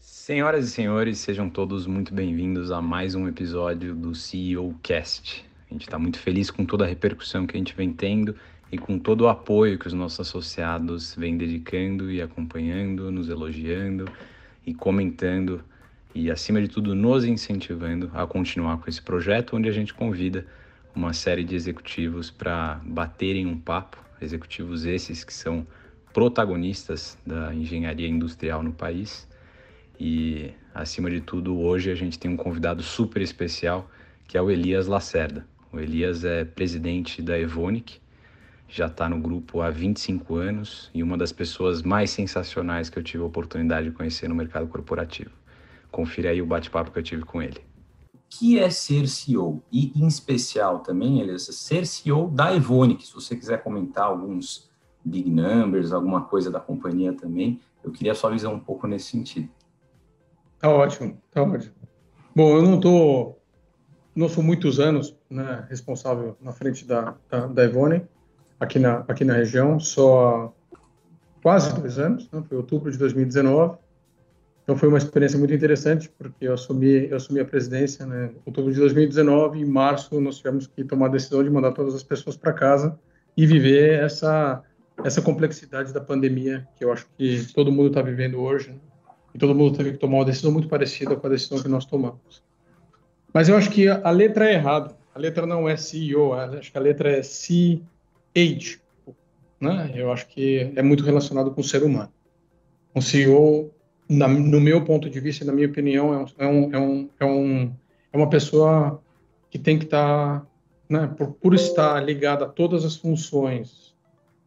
Senhoras e senhores, sejam todos muito bem-vindos a mais um episódio do CEO Cast. A gente está muito feliz com toda a repercussão que a gente vem tendo e com todo o apoio que os nossos associados vêm dedicando e acompanhando, nos elogiando e comentando e, acima de tudo, nos incentivando a continuar com esse projeto, onde a gente convida uma série de executivos para baterem um papo, executivos esses que são protagonistas da engenharia industrial no país e, acima de tudo, hoje a gente tem um convidado super especial, que é o Elias Lacerda. O Elias é presidente da Evonik, já está no grupo há 25 anos e uma das pessoas mais sensacionais que eu tive a oportunidade de conhecer no mercado corporativo. Confira aí o bate-papo que eu tive com ele. O que é ser CEO? E, em especial, também, Elias, ser CEO da Evonik. Se você quiser comentar alguns big numbers, alguma coisa da companhia também, eu queria a sua visão um pouco nesse sentido. Tá ótimo, tá ótimo. Bom, eu não tô, não sou muitos anos né, responsável na frente da, da, da Evone, aqui na, aqui na região, só quase dois anos, né, foi outubro de 2019. Então foi uma experiência muito interessante, porque eu assumi, eu assumi a presidência né, em outubro de 2019 e em março nós tivemos que tomar a decisão de mandar todas as pessoas para casa e viver essa, essa complexidade da pandemia que eu acho que todo mundo está vivendo hoje. Né? E todo mundo teve que tomar uma decisão muito parecida com a decisão que nós tomamos. Mas eu acho que a letra é errada. A letra não é CEO, acho que a letra é CH. Né? Eu acho que é muito relacionado com o ser humano. Um CEO, na, no meu ponto de vista na minha opinião, é, um, é, um, é, um, é uma pessoa que tem que estar, tá, né, por, por estar ligada a todas as funções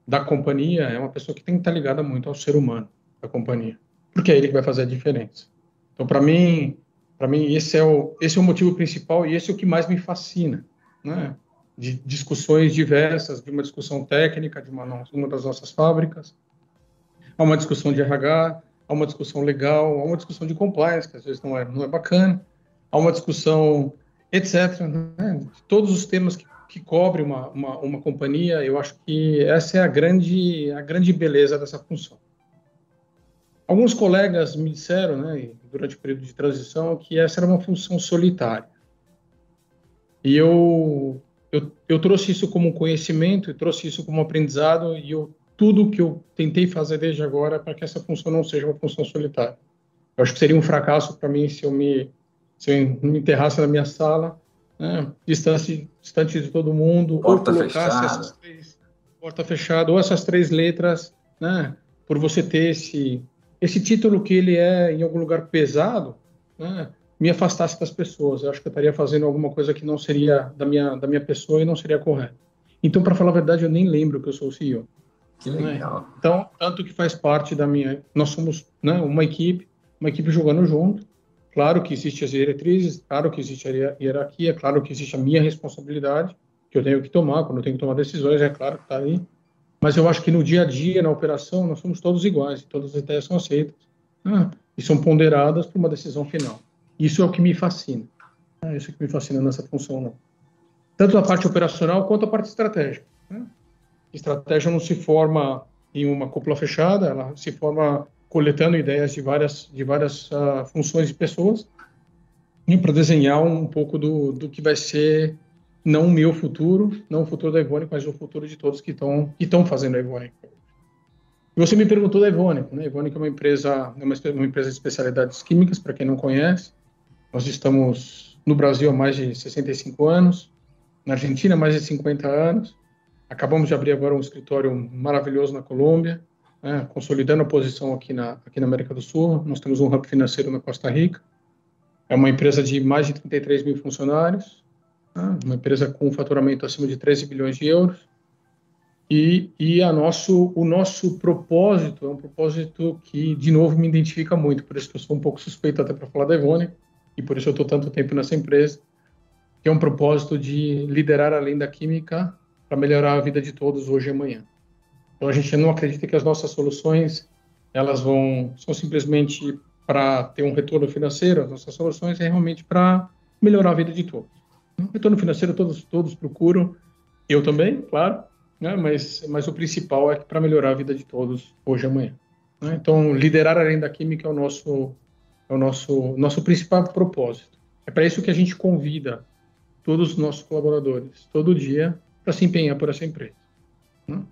da companhia, é uma pessoa que tem que estar ligada muito ao ser humano da companhia porque é ele que vai fazer a diferença. Então, para mim, para mim esse é o esse é o motivo principal e esse é o que mais me fascina, né? De discussões diversas, de uma discussão técnica de uma, uma das nossas fábricas, há uma discussão de RH, há uma discussão legal, há uma discussão de compliance que às vezes não é não é bacana, há uma discussão etc. Né? Todos os temas que, que cobre uma, uma, uma companhia, eu acho que essa é a grande a grande beleza dessa função. Alguns colegas me disseram, né, durante o período de transição, que essa era uma função solitária. E eu, eu, eu trouxe isso como conhecimento, eu trouxe isso como aprendizado, e eu, tudo que eu tentei fazer desde agora para que essa função não seja uma função solitária. Eu acho que seria um fracasso para mim se eu me, se eu me enterrasse na minha sala, né, distante, distante de todo mundo, porta ou colocasse fechada. essas três, porta fechada, ou essas três letras, né, por você ter esse esse título que ele é em algum lugar pesado, né, me afastasse das pessoas. Eu acho que eu estaria fazendo alguma coisa que não seria da minha da minha pessoa e não seria correto. Então, para falar a verdade, eu nem lembro que eu sou o CEO. Que legal. Né? Então, tanto que faz parte da minha. Nós somos né, uma equipe, uma equipe jogando junto. Claro que existem as diretrizes, claro que existe a hierarquia, claro que existe a minha responsabilidade, que eu tenho que tomar, quando eu tenho que tomar decisões, é claro que está aí. Mas eu acho que no dia a dia, na operação, nós somos todos iguais, todas as ideias são aceitas ah, e são ponderadas para uma decisão final. Isso é o que me fascina. É isso que me fascina nessa função. Tanto a parte operacional quanto a parte estratégica. Né? Estratégia não se forma em uma cúpula fechada, ela se forma coletando ideias de várias, de várias uh, funções de pessoas para desenhar um pouco do, do que vai ser não o meu futuro, não o futuro da Evonik, mas o futuro de todos que estão que estão fazendo a Evonik. Você me perguntou da Evonik, né? Evonik é uma empresa, é uma, uma empresa de especialidades químicas, para quem não conhece. Nós estamos no Brasil há mais de 65 anos, na Argentina há mais de 50 anos. Acabamos de abrir agora um escritório maravilhoso na Colômbia, né? consolidando a posição aqui na, aqui na América do Sul. Nós temos um hub financeiro na Costa Rica. É uma empresa de mais de 33 mil funcionários, uma empresa com faturamento acima de 13 bilhões de euros. E, e a nosso, o nosso propósito é um propósito que, de novo, me identifica muito, por isso que eu sou um pouco suspeito até para falar da Ivone, e por isso eu estou tanto tempo nessa empresa, que é um propósito de liderar além da química para melhorar a vida de todos hoje e amanhã. Então a gente não acredita que as nossas soluções elas vão são simplesmente para ter um retorno financeiro, as nossas soluções é realmente para melhorar a vida de todos. Retorno financeiro todos, todos procuram, eu também, claro, né? mas, mas o principal é para melhorar a vida de todos hoje e amanhã. Né? Então, liderar além da química é o nosso, É o nosso, nosso principal propósito. É para isso que a gente convida todos os nossos colaboradores, todo dia, para se empenhar por essa empresa. Hum?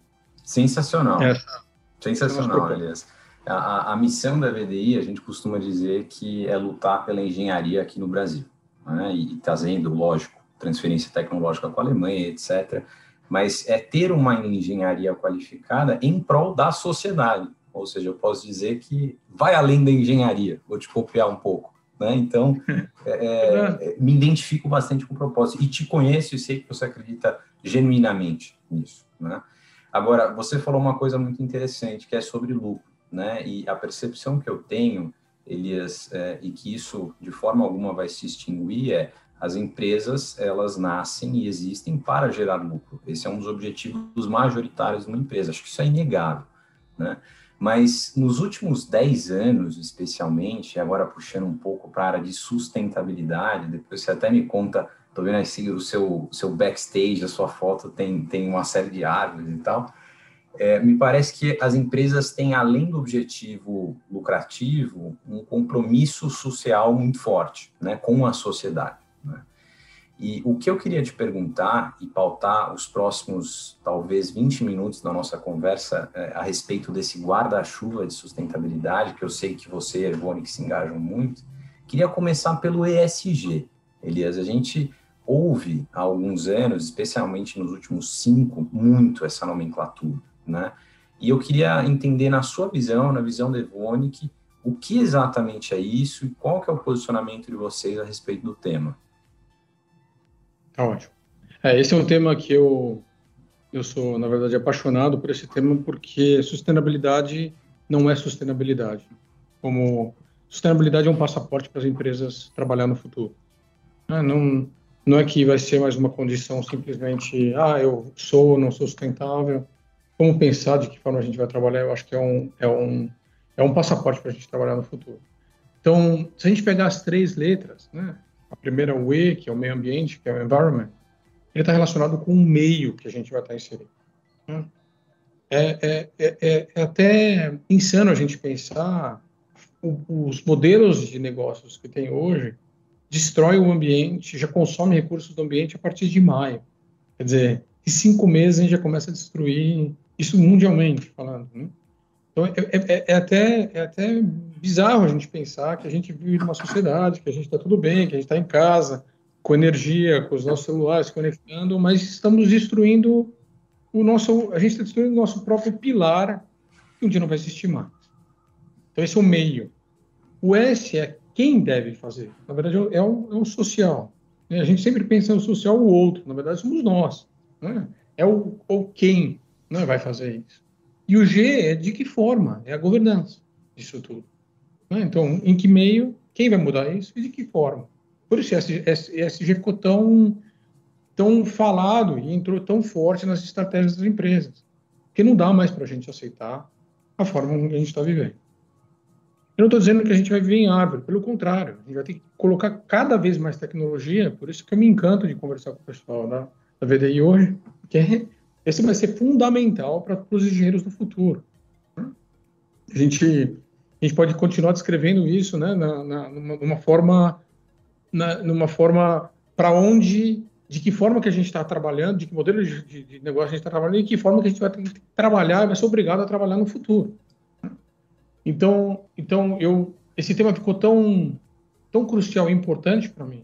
Sensacional. Essa, Sensacional, aliás. A, a, missão da VDI, a gente costuma dizer que é lutar pela engenharia aqui no Brasil. Né? E trazendo, lógico, transferência tecnológica com a Alemanha, etc. Mas é ter uma engenharia qualificada em prol da sociedade. Ou seja, eu posso dizer que vai além da engenharia. Vou te copiar um pouco. Né? Então, é, é, me identifico bastante com o propósito e te conheço e sei que você acredita genuinamente nisso. Né? Agora, você falou uma coisa muito interessante, que é sobre lucro. Né? E a percepção que eu tenho, Elias, é, e que isso de forma alguma vai se extinguir, é as empresas elas nascem e existem para gerar lucro. Esse é um dos objetivos majoritários de uma empresa. Acho que isso é inegável. Né? Mas nos últimos 10 anos, especialmente, agora puxando um pouco para a área de sustentabilidade, depois você até me conta, estou vendo aí o seu, seu backstage, a sua foto tem, tem uma série de árvores e tal. É, me parece que as empresas têm, além do objetivo lucrativo, um compromisso social muito forte né, com a sociedade. Né? E o que eu queria te perguntar e pautar os próximos, talvez, 20 minutos da nossa conversa é, a respeito desse guarda-chuva de sustentabilidade, que eu sei que você e a Ivone se engajam muito, queria começar pelo ESG. Elias, a gente ouve há alguns anos, especialmente nos últimos cinco, muito essa nomenclatura, né? E eu queria entender na sua visão, na visão da Evonik, o que exatamente é isso e qual que é o posicionamento de vocês a respeito do tema. Tá ótimo. É, esse é um tema que eu, eu sou, na verdade, apaixonado por esse tema, porque sustentabilidade não é sustentabilidade. Como sustentabilidade é um passaporte para as empresas trabalhar no futuro. É, não, não é que vai ser mais uma condição simplesmente, ah, eu sou ou não sou sustentável. Como pensar de que forma a gente vai trabalhar, eu acho que é um, é um, é um passaporte para a gente trabalhar no futuro. Então, se a gente pegar as três letras, né, a primeira, o E, que é o meio ambiente, que é o environment, ele está relacionado com o meio que a gente vai estar tá inserindo. Né? É, é, é, é, até insano a gente pensar os modelos de negócios que tem hoje destrói o ambiente, já consome recursos do ambiente a partir de maio. Quer dizer, em cinco meses a gente já começa a destruir isso mundialmente falando. Né? Então, é, é, é, até, é até bizarro a gente pensar que a gente vive numa sociedade, que a gente está tudo bem, que a gente está em casa, com energia, com os nossos celulares conectando, mas estamos destruindo o nosso, a gente está destruindo o nosso próprio pilar, que um dia não vai existir mais. Então, esse é o meio. O S é quem deve fazer. Na verdade, é um, é um social. A gente sempre pensa no social o outro. Na verdade, somos nós. Né? É o, o quem né, vai fazer isso. E o G é de que forma? É a governança disso tudo. Né? Então, em que meio, quem vai mudar isso e de que forma? Por isso, ESG ficou tão, tão falado e entrou tão forte nas estratégias das empresas, que não dá mais para a gente aceitar a forma como a gente está vivendo. Eu não estou dizendo que a gente vai viver em árvore, pelo contrário, a gente vai ter que colocar cada vez mais tecnologia, por isso que eu me encanto de conversar com o pessoal da, da VDI hoje, que é, esse vai ser fundamental para os engenheiros do futuro. A gente a gente pode continuar descrevendo isso, né, na, na, numa, numa forma, na, numa forma para onde, de que forma que a gente está trabalhando, de que modelo de, de, negócio a gente está trabalhando e de que forma que a gente vai ter que trabalhar, vai ser obrigado a trabalhar no futuro. Então, então eu, esse tema ficou tão, tão crucial e importante para mim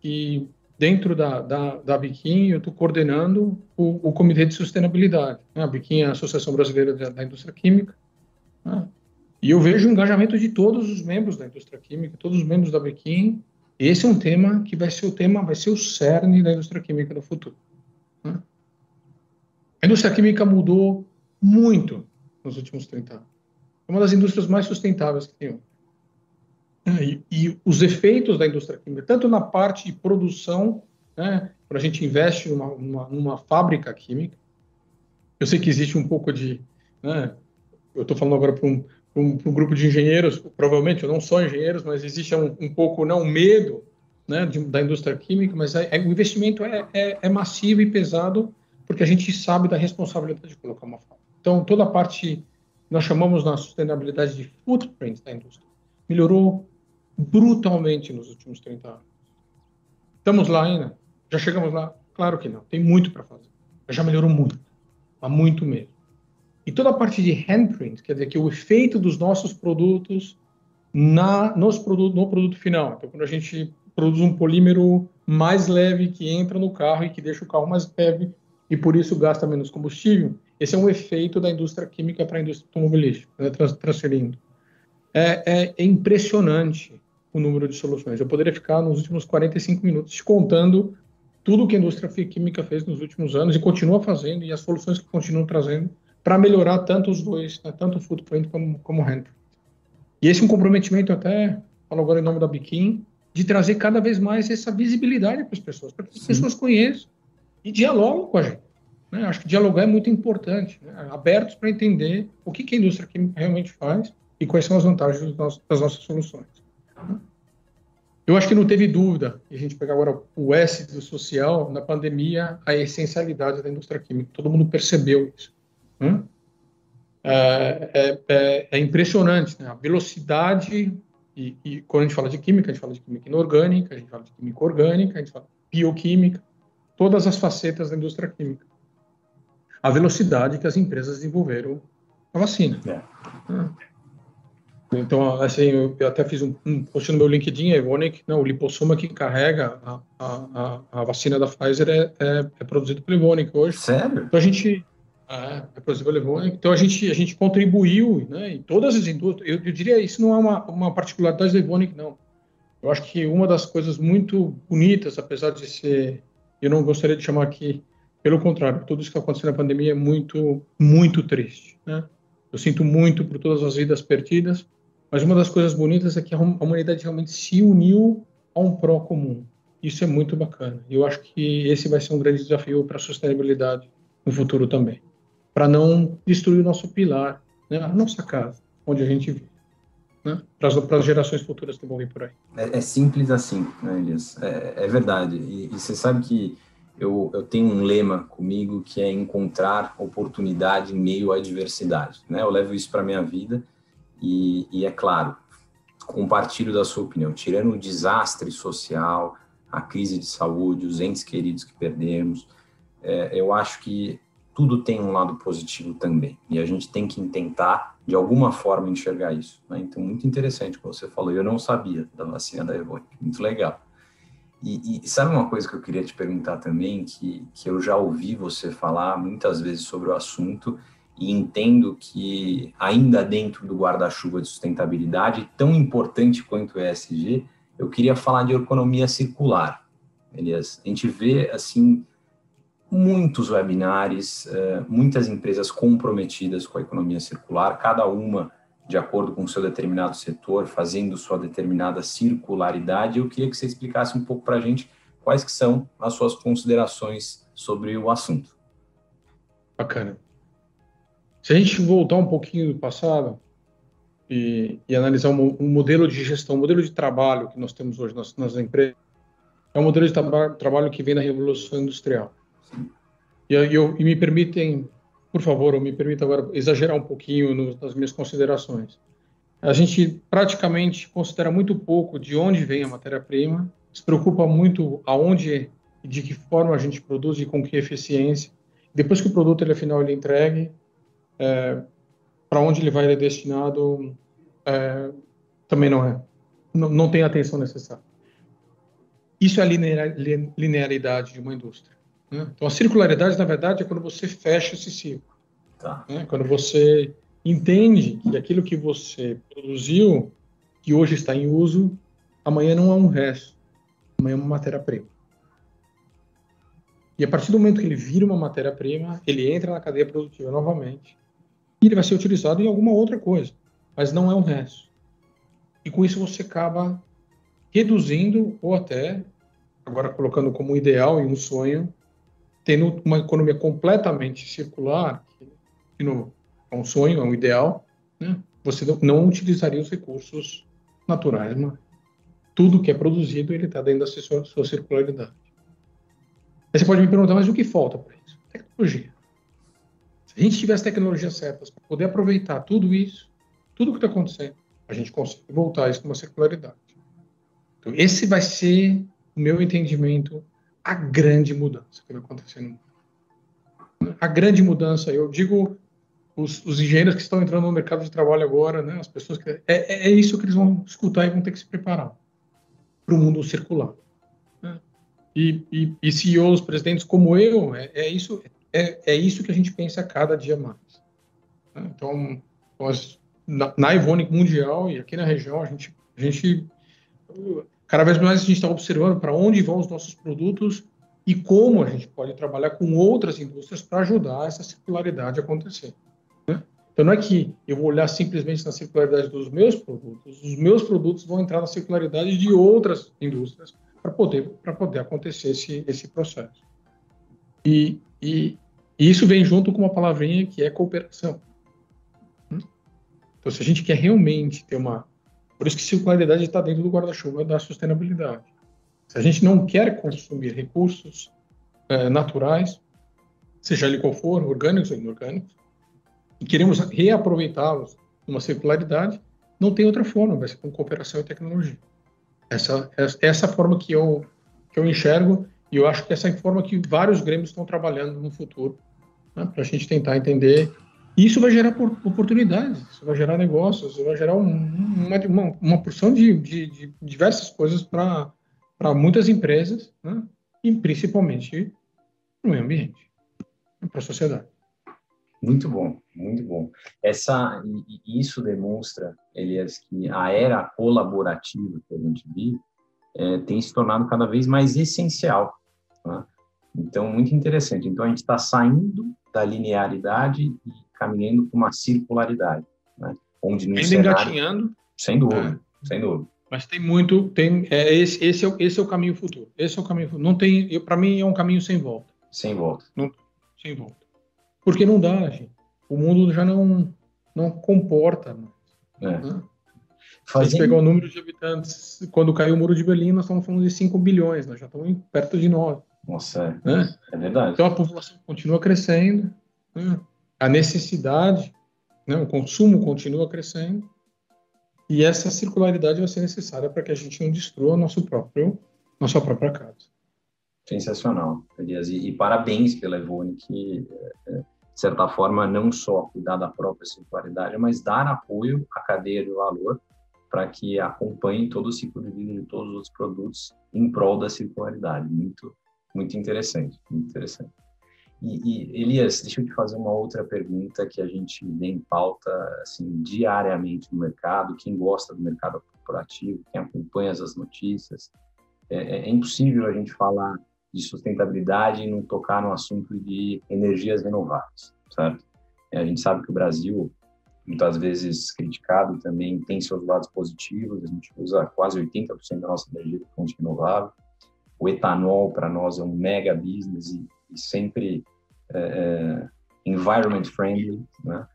que dentro da, da, da Biquim eu estou coordenando o, o, Comitê de Sustentabilidade. Né? A Biquim é a Associação Brasileira da, da Indústria Química. Né? E eu vejo o engajamento de todos os membros da indústria química, todos os membros da Bequim. Esse é um tema que vai ser o tema, vai ser o cerne da indústria química no futuro. Né? A indústria química mudou muito nos últimos 30 anos. É uma das indústrias mais sustentáveis que tem hoje. E, e, os efeitos da indústria química, tanto na parte de produção, né, quando a gente investe numa, numa, numa fábrica química, eu sei que existe um pouco de. Né, eu estou falando agora para um, um, um, grupo de engenheiros, provavelmente não sou engenheiros, mas existe um, um pouco, não, medo né, de, da indústria química, mas é, é, o investimento é, é, é, massivo e pesado, porque a gente sabe da responsabilidade de colocar uma fábrica. Então, toda a parte, nós chamamos na sustentabilidade de footprint da indústria, melhorou brutalmente nos últimos 30 anos. Estamos lá ainda? Já chegamos lá? Claro que não. Tem muito para fazer. Já melhorou muito. Há muito mesmo. E toda a parte de handprint, quer dizer, que o efeito dos nossos produtos na, nos produtos, no produto final. Então, quando a gente produz um polímero mais leve que entra no carro e que deixa o carro mais leve e por isso gasta menos combustível, esse é um efeito da indústria química para a indústria automobilística, né, transferindo. É, é, é, impressionante o número de soluções. Eu poderia ficar nos últimos 45 minutos te contando tudo que a indústria química fez nos últimos anos e continua fazendo e as soluções que continuam trazendo para melhorar tanto os dois, né, tanto o footprint como, como o handprint. E esse é um comprometimento, até falo agora em nome da Biquim, de trazer cada vez mais essa visibilidade para as pessoas, para que as pessoas conheçam e dialogam com a gente. Né? Acho que dialogar é muito importante, né? abertos para entender o que, que a indústria química realmente faz e quais são as vantagens das nossas soluções. Eu acho que não teve dúvida, e a gente pegar agora o S do social, na pandemia, a essencialidade da indústria química. Todo mundo percebeu isso. Né? É, é, é, é, impressionante né? a velocidade, e, e, quando a gente fala de química, a gente fala de química inorgânica, a gente fala de química orgânica, a gente fala de bioquímica, todas as facetas da indústria química. A velocidade que as empresas desenvolveram a vacina. É. Então, assim, eu até fiz um, um post no meu LinkedIn, Evonik, não, o lipossoma que carrega a, a, a, vacina da Pfizer é, é, é produzido pela Evonik hoje. Sério? Então, a gente, é, pela Evonik, então a gente, a gente contribuiu, né, em todas as indústrias, eu, eu diria, isso não é uma, uma particularidade da Evonik, não. Eu acho que uma das coisas muito bonitas, apesar de ser, eu não gostaria de chamar aqui, pelo contrário, tudo isso que aconteceu na pandemia é muito, muito triste, né? Eu sinto muito por todas as vidas perdidas, mas uma das coisas bonitas é que a humanidade realmente se uniu a um pró comum. Isso é muito bacana. E eu acho que esse vai ser um grande desafio para a sustentabilidade no futuro também. Para não destruir o nosso pilar, né? a nossa casa, onde a gente vive. Né? Para, as, gerações futuras que vão vir por aí. É, é simples assim, né, Elias? É, é verdade. E, e, você sabe que eu, eu tenho um lema comigo que é encontrar oportunidade em meio à adversidade. Né? Eu levo isso para minha vida e, e, é claro, compartilho da sua opinião, tirando o desastre social, a crise de saúde, os entes queridos que perdemos, é, eu acho que tudo tem um lado positivo também. E a gente tem que tentar, de alguma forma, enxergar isso. Né? Então, muito interessante o que você falou. Eu não sabia da vacina da Evoque. Muito legal. E, e, sabe uma coisa que eu queria te perguntar também, que, que eu já ouvi você falar muitas vezes sobre o assunto, e entendo que ainda dentro do guarda-chuva de sustentabilidade, tão importante quanto o ESG, eu queria falar de economia circular. Elias, a gente vê assim muitos webinários, eh, muitas empresas comprometidas com a economia circular, cada uma de acordo com o seu determinado setor, fazendo sua determinada circularidade. Eu queria que você explicasse um pouco para a gente quais que são as suas considerações sobre o assunto. Bacana. Se a gente voltar um pouquinho do passado e, e analisar um, um, modelo de gestão, um modelo de trabalho que nós temos hoje nas, nas empresas, é um modelo de traba trabalho que vem da Revolução Industrial. E, eu, e me permitem, por favor, eu me permito agora exagerar um pouquinho no, nas minhas considerações. A gente praticamente considera muito pouco de onde vem a matéria-prima, se preocupa muito aonde e de que forma a gente produz e com que eficiência. Depois que o produto ele, afinal ele é entregue, é, para onde ele vai ele é destinado é, também não é. Não, não tem a atenção necessária. Isso é a linearidade de uma indústria. Né? Então, a circularidade, na verdade, é quando você fecha esse ciclo. Tá. Né? Quando você entende que aquilo que você produziu, que hoje está em uso, amanhã não é um resto, amanhã é uma matéria-prima. E a partir do momento que ele vira uma matéria-prima, ele entra na cadeia produtiva novamente e ele vai ser utilizado em alguma outra coisa, mas não é um resto. E com isso você acaba reduzindo ou até, agora colocando como ideal e um sonho, tendo uma economia completamente circular, que é um sonho, é um ideal, né? você não utilizaria os recursos naturais, mas tudo que é produzido ele está dentro da sua, sua circularidade. Aí você pode me perguntar, mas o que falta para isso? Tecnologia a gente tiver as tecnologias certas para poder aproveitar tudo isso, tudo que está acontecendo, a gente consegue voltar isso com uma circularidade. Então, esse vai ser, o meu entendimento, a grande mudança que vai acontecer no mundo. A grande mudança, eu digo os, os, engenheiros que estão entrando no mercado de trabalho agora, né, as pessoas que é, é, é isso que eles vão escutar e vão ter que se preparar para o mundo circular. Né? E, e, e CEOs, presidentes como eu, é, é isso é, é isso que a gente pensa cada dia mais. Né? Então, nós, na, na Mundial e aqui na região, a gente, a gente cada vez mais a gente está observando para onde vão os nossos produtos e como a gente pode trabalhar com outras indústrias para ajudar essa circularidade a acontecer. Né? Então, não é que eu vou olhar simplesmente na circularidade dos meus produtos, os meus produtos vão entrar na circularidade de outras indústrias para poder, poder acontecer esse, esse processo. E, e, e, isso vem junto com uma palavrinha que é cooperação. Hum? Então, se a gente quer realmente ter uma. Por isso que circularidade está dentro do guarda-chuva da sustentabilidade. Se a gente não quer consumir recursos é, naturais, seja ele qual for, orgânicos ou inorgânicos, e queremos reaproveitá-los numa circularidade, não tem outra forma, vai ser com cooperação e tecnologia. Essa, essa, essa forma que eu, que eu enxergo e eu acho que essa é a forma que vários grêmios estão trabalhando no futuro, né, para a gente tentar entender. Isso vai gerar oportunidades, isso vai gerar negócios, isso vai gerar um, uma, uma, porção de, de, de diversas coisas para muitas empresas, né, e principalmente para o meio ambiente, para a sociedade. Muito bom, muito bom. Essa, isso demonstra, Elias, que a era colaborativa que a gente vive é, tem se tornado cada vez mais essencial né? Então, muito interessante. Então, a gente está saindo da linearidade e caminhando para uma circularidade, né? onde no Ainda cenário... engatinhando. Sem dúvida, é. sem dúvida. Mas tem muito, tem, é, esse, esse, é, esse é o caminho futuro. Esse é o caminho futuro. Não tem, para mim, é um caminho sem volta. Sem volta. Não, sem volta. Porque não dá, gente. O mundo já não, não comporta mais. É. Né? Fazendo... Se a gente pegar o número de habitantes, quando caiu o muro de Berlim, nós estamos falando de 5 bilhões, nós já estamos perto de 9. Nossa, é, né? é verdade. Então a população continua crescendo, né? A necessidade, né? o consumo continua crescendo, e essa circularidade vai ser necessária para que a gente não destrua nosso próprio, nossa própria casa. Sensacional, Elias. E, e parabéns pela Evone, que, é, de certa forma, não só cuidar da própria circularidade, mas dar apoio à cadeia de valor para que acompanhe todo o ciclo de vida de todos os outros produtos em prol da circularidade. Muito, muito interessante, muito interessante. E, e, Elias, deixa eu te fazer uma outra pergunta que a gente vê em pauta assim, diariamente no mercado. Quem gosta do mercado corporativo, quem acompanha as notícias, é, é, é impossível a gente falar de sustentabilidade e não tocar no assunto de energias renováveis, certo? É, a gente sabe que o Brasil, muitas vezes criticado, também tem seus lados positivos. A gente usa quase 80% da nossa energia de fonte renovável o etanol para nós é um mega business e, e sempre é, é, environment friendly, né?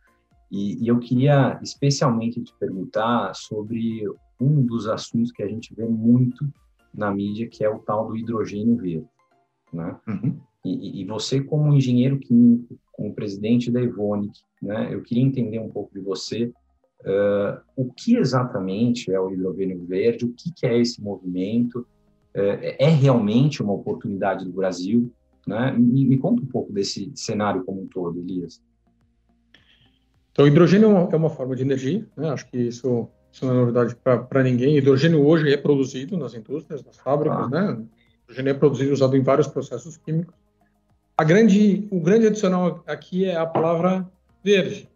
E, e, eu queria especialmente te perguntar sobre um dos assuntos que a gente vê muito na mídia, que é o tal do hidrogênio verde, né? Uhum. E, e, você, como engenheiro químico, como presidente da Evonik, né? Eu queria entender um pouco de você uh, o que exatamente é o hidrogênio verde, o que, que é esse movimento, é, é realmente uma oportunidade do Brasil? Né? Me, me, conta um pouco desse cenário como um todo, Elias. Então, hidrogênio é uma, é uma forma de energia, né? acho que isso, isso não é novidade para ninguém. Hidrogênio hoje é produzido nas indústrias, nas fábricas, ah. né? Hidrogênio é produzido usado em vários processos químicos. A grande, o grande adicional aqui é a palavra verde.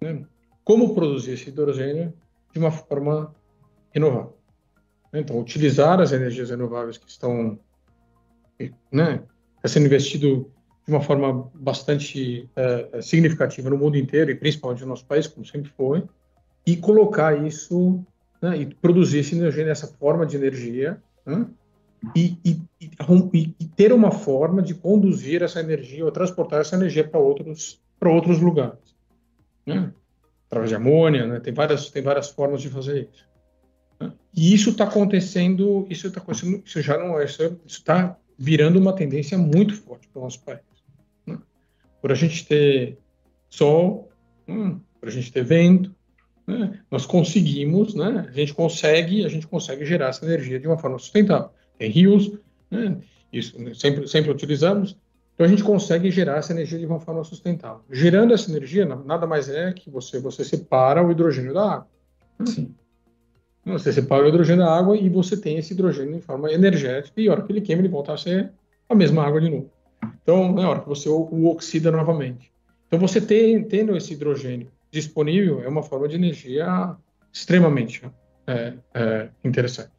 Né? Como produzir esse hidrogênio de uma forma renovável? Né? Então, utilizar as energias renováveis que estão né, tá sendo investido de uma forma bastante é, significativa no mundo inteiro e principalmente no nosso país, como sempre foi, e colocar isso né, e produzir essa energia nessa forma de energia né, e, e, e, e, ter uma forma de conduzir essa energia ou transportar essa energia para outros para outros lugares, né? através de amônia, né? tem várias tem várias formas de fazer isso. E isso está acontecendo, isso está acontecendo, isso já não é, isso está virando uma tendência muito forte para o nosso país. Né? Por a gente ter sol, hum, por a gente ter vento, né, nós conseguimos, né, a gente consegue, a gente consegue gerar essa energia de uma forma sustentável. Tem rios, né, isso sempre, sempre utilizamos, então a gente consegue gerar essa energia de uma forma sustentável. Gerando essa energia, nada mais é que você, você separa o hidrogênio da água. Sim. Você separa o hidrogênio da água e você tem esse hidrogênio em forma energética, e a hora que ele queima, ele volta a ser a mesma água de novo. Então, na hora que você o, oxida novamente. Então, você tem, tendo esse hidrogênio disponível é uma forma de energia extremamente é, é, interessante.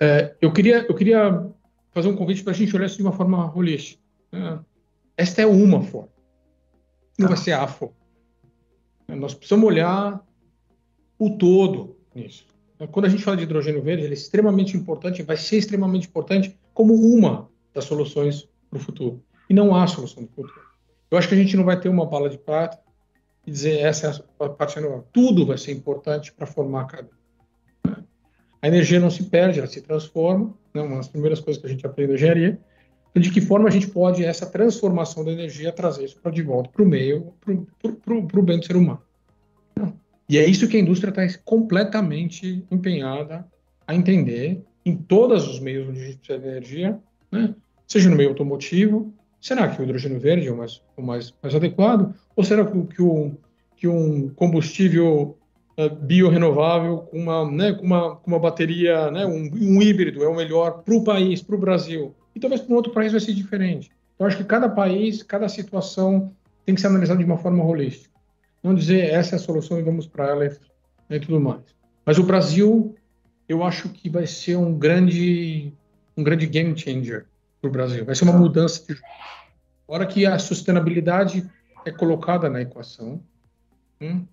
É, eu, queria, eu queria fazer um convite para a gente olhar isso de uma forma holística. Né? Esta é uma forma, não vai ser a forma. Nós precisamos olhar o todo nisso. Quando a gente fala de hidrogênio verde, ele é extremamente importante, vai ser extremamente importante como uma das soluções para o futuro. E não há solução do futuro. Eu acho que a gente não vai ter uma bala de prata e dizer essa é a parte renovável. Tudo vai ser importante para formar a cadeia. A energia não se perde, ela se transforma. Né? Uma das primeiras coisas que a gente aprende na engenharia. Então, de que forma a gente pode, essa transformação da energia, trazer isso para de volta para o meio, para o bem do ser humano. E é isso que a indústria está completamente empenhada a entender em todos os meios onde a gente precisa de energia, né? seja no meio automotivo, será que o hidrogênio verde é o mais, o mais, mais adequado? Ou será que, o, que um combustível uh, biorrenovável com uma, né, com uma, com uma bateria, né, um, um híbrido é o melhor para o país, para o Brasil? E talvez para um outro país vai ser diferente. Então, acho que cada país, cada situação tem que ser analisada de uma forma holística não dizer essa é a solução e vamos para ela e, tudo mais. Mas o Brasil, eu acho que vai ser um grande, um grande game changer para o Brasil. Vai ser uma mudança de a hora que a sustentabilidade é colocada na equação hum,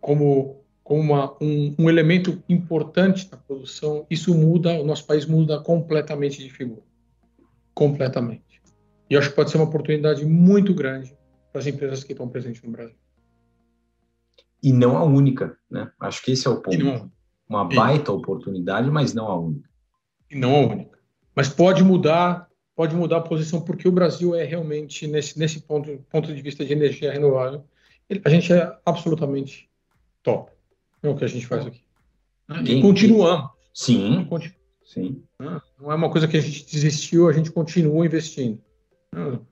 como, como uma, um, um, elemento importante na produção, isso muda, o nosso país muda completamente de figura. Completamente. E acho que pode ser uma oportunidade muito grande para as empresas que estão presentes no Brasil e não a única, né? Acho que esse é o ponto. Não, Uma baita e, oportunidade, mas não a única. E não a única. Mas pode mudar, pode mudar a posição porque o Brasil é realmente nesse nesse ponto ponto de vista de energia renovável, a gente é absolutamente top. É o que a gente faz aqui. E continuamos. Sim. Continu... Sim. Não é uma coisa que a gente desistiu, a gente continua investindo.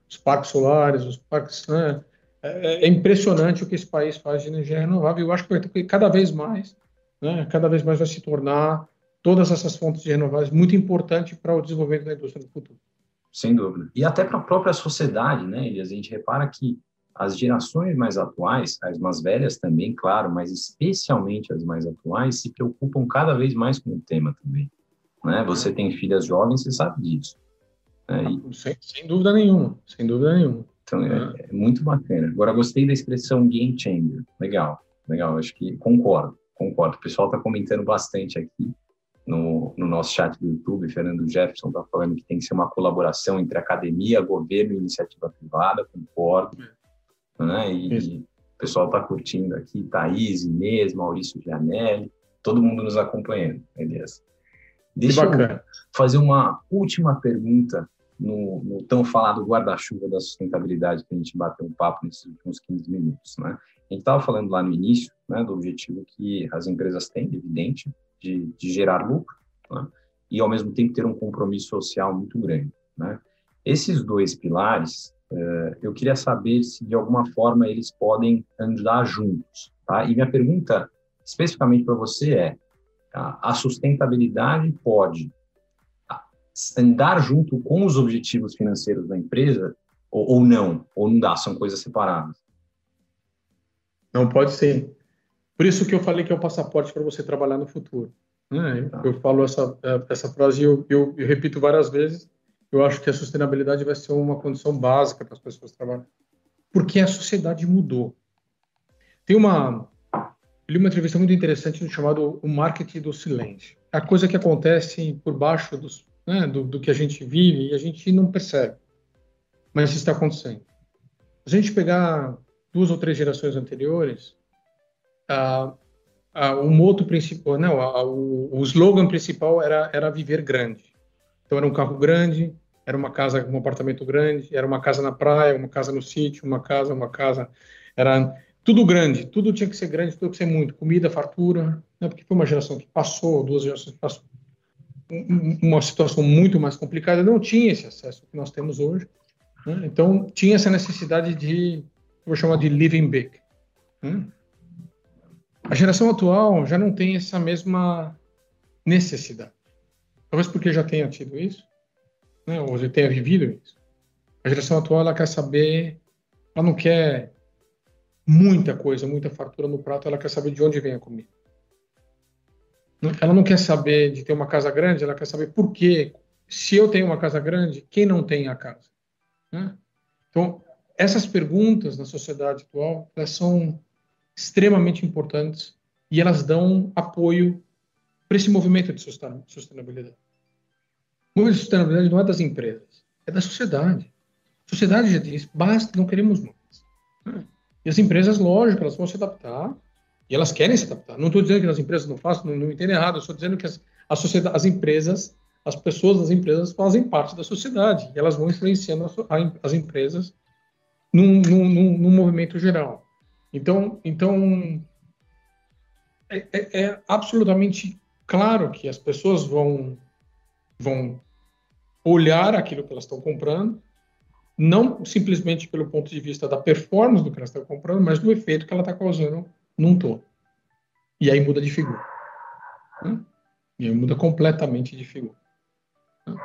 Os parques solares, os parques né? É, é, impressionante o que esse país faz de energia renovável. Eu acho que cada vez mais, né, cada vez mais vai se tornar todas essas fontes de renováveis muito importante para o desenvolvimento da indústria do futuro. Sem dúvida. E até para a própria sociedade, né, Elias? A gente repara que as gerações mais atuais, as mais velhas também, claro, mas especialmente as mais atuais, se preocupam cada vez mais com o tema também. Né? Você tem filhas jovens, você sabe disso. Né? E... Sem, sem dúvida nenhuma, sem dúvida nenhuma. Então, é, é, muito bacana. Agora, gostei da expressão game changer. Legal, legal. Acho que concordo, concordo. O pessoal está comentando bastante aqui no, no, nosso chat do YouTube. Fernando Jefferson está falando que tem que ser uma colaboração entre academia, governo e iniciativa privada. Concordo. Né? E, e o pessoal está curtindo aqui. Thaís, Inês, Maurício Gianelli. Todo mundo nos acompanhando, beleza. Deixa eu fazer uma última pergunta no, no tão falado guarda-chuva da sustentabilidade que a gente bateu um papo nesses últimos 15 minutos, né? A gente estava falando lá no início, né, do objetivo que as empresas têm, evidente, de, de gerar lucro, né? e ao mesmo tempo ter um compromisso social muito grande, né? Esses dois pilares, eh, eu queria saber se de alguma forma eles podem andar juntos, tá? E minha pergunta especificamente para você é: a sustentabilidade pode andar junto com os objetivos financeiros da empresa ou, ou não? Ou não dá, são coisas separadas? Não pode ser. Por isso que eu falei que é o passaporte para você trabalhar no futuro. Né? Tá. Eu falo essa, essa frase e eu, eu, eu, repito várias vezes. Eu acho que a sustentabilidade vai ser uma condição básica para as pessoas trabalharem. Porque a sociedade mudou. Tem uma, eu li uma entrevista muito interessante chamado O Marketing do Silêncio. A coisa que acontece por baixo dos, né, do, do, que a gente vive e a gente não percebe. Mas isso está acontecendo. Se a gente pegar duas ou três gerações anteriores, o moto principal, não, o, o slogan principal era, era viver grande. Então era um carro grande, era uma casa, um apartamento grande, era uma casa na praia, uma casa no sítio, uma casa, uma casa, era tudo grande, tudo tinha que ser grande, tudo tinha que ser muito, comida, fartura, né? porque foi uma geração que passou, duas gerações que passou uma situação muito mais complicada, não tinha esse acesso que nós temos hoje. Né? Então, tinha essa necessidade de, vou chamar de living big. Né? A geração atual já não tem essa mesma necessidade. Talvez porque já tenha tido isso, né? ou já tenha vivido isso. A geração atual ela quer saber, ela não quer muita coisa, muita fartura no prato, ela quer saber de onde vem a comida. Ela não quer saber de ter uma casa grande, ela quer saber por quê. Se eu tenho uma casa grande, quem não tem a casa? Né? Então, essas perguntas na sociedade atual, elas são extremamente importantes e elas dão apoio para esse movimento de sustentabilidade. O movimento de sustentabilidade não é das empresas, é da sociedade. A sociedade já diz, basta, não queremos mais. E as empresas, lógico, elas vão se adaptar e elas querem se adaptar. Não estou dizendo que as empresas não façam, não, não entendem errado, estou dizendo que as, a sociedade, as empresas, as pessoas das empresas fazem parte da sociedade e elas vão influenciando a, a, as empresas num, num, num, movimento geral. Então, então é, é, é, absolutamente claro que as pessoas vão, vão olhar aquilo que elas estão comprando, não simplesmente pelo ponto de vista da performance do que elas estão comprando, mas do efeito que ela está causando num todo. E aí muda de figura. Né? E aí muda completamente de figura. Né?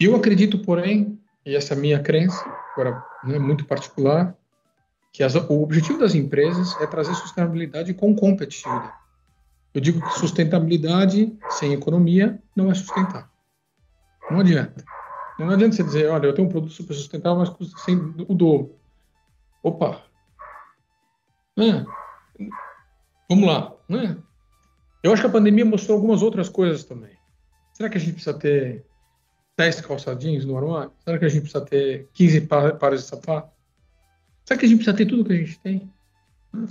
Eu acredito, porém, e essa é a minha crença, agora né, muito particular, que as, o objetivo das empresas é trazer sustentabilidade com competitividade. Eu digo que sustentabilidade sem economia não é sustentável. Não adianta. Não adianta você dizer, olha, eu tenho um produto super sustentável, mas custa sem o dobro. Opa! Né? Vamos lá, né? Eu acho que a pandemia mostrou algumas outras coisas também. Será que a gente precisa ter 10 calçadinhos no armário? Será que a gente precisa ter 15 pares de sapato? Será que a gente precisa ter tudo que a gente tem? Eu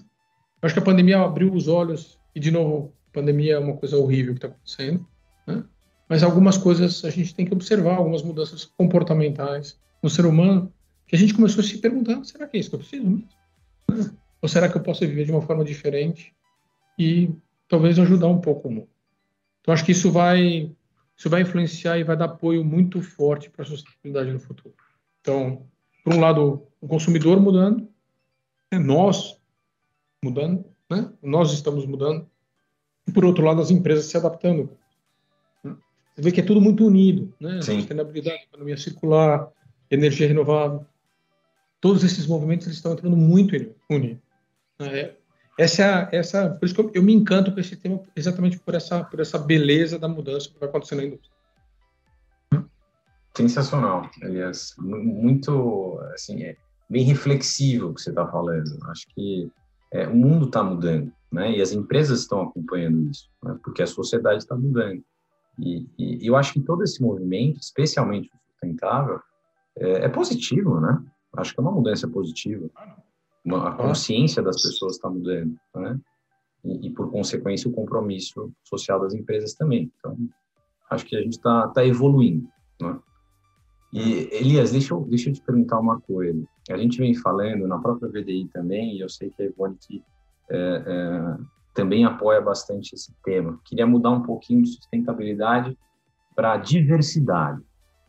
acho que a pandemia abriu os olhos e, de novo, pandemia é uma coisa horrível que está acontecendo, né? mas algumas coisas a gente tem que observar, algumas mudanças comportamentais no ser humano, que a gente começou a se perguntar: será que é isso que eu preciso mesmo? Ou será que eu posso viver de uma forma diferente e talvez ajudar um pouco o mundo? Então, acho que isso vai, isso vai influenciar e vai dar apoio muito forte para a sustentabilidade no futuro. Então, por um lado, o consumidor mudando, né? nós mudando, né? nós estamos mudando, e por outro lado, as empresas se adaptando. Você vê que é tudo muito unido, né? Sim. Sustentabilidade, economia circular, energia renovável. Todos esses movimentos eles estão entrando muito unidos. É, essa, essa, por isso que eu, eu, me encanto com esse tema, exatamente por essa, por essa beleza da mudança que vai acontecer na indústria. Sensacional, aliás, muito, assim, é bem reflexivo o que você está falando. Acho que é, o mundo está mudando, né? E as empresas estão acompanhando isso, né? porque a sociedade está mudando. E, e, eu acho que todo esse movimento, especialmente o sustentável, é, é positivo, né? Acho que é uma mudança positiva uma, a consciência das pessoas está mudando, né? E, e, por consequência, o compromisso social das empresas também. Então, acho que a gente está tá evoluindo, né? E, Elias, deixa eu, deixa eu te perguntar uma coisa. A gente vem falando na própria VDI também, e eu sei que a Ivone que, é, é, também apoia bastante esse tema. Queria mudar um pouquinho de sustentabilidade para diversidade.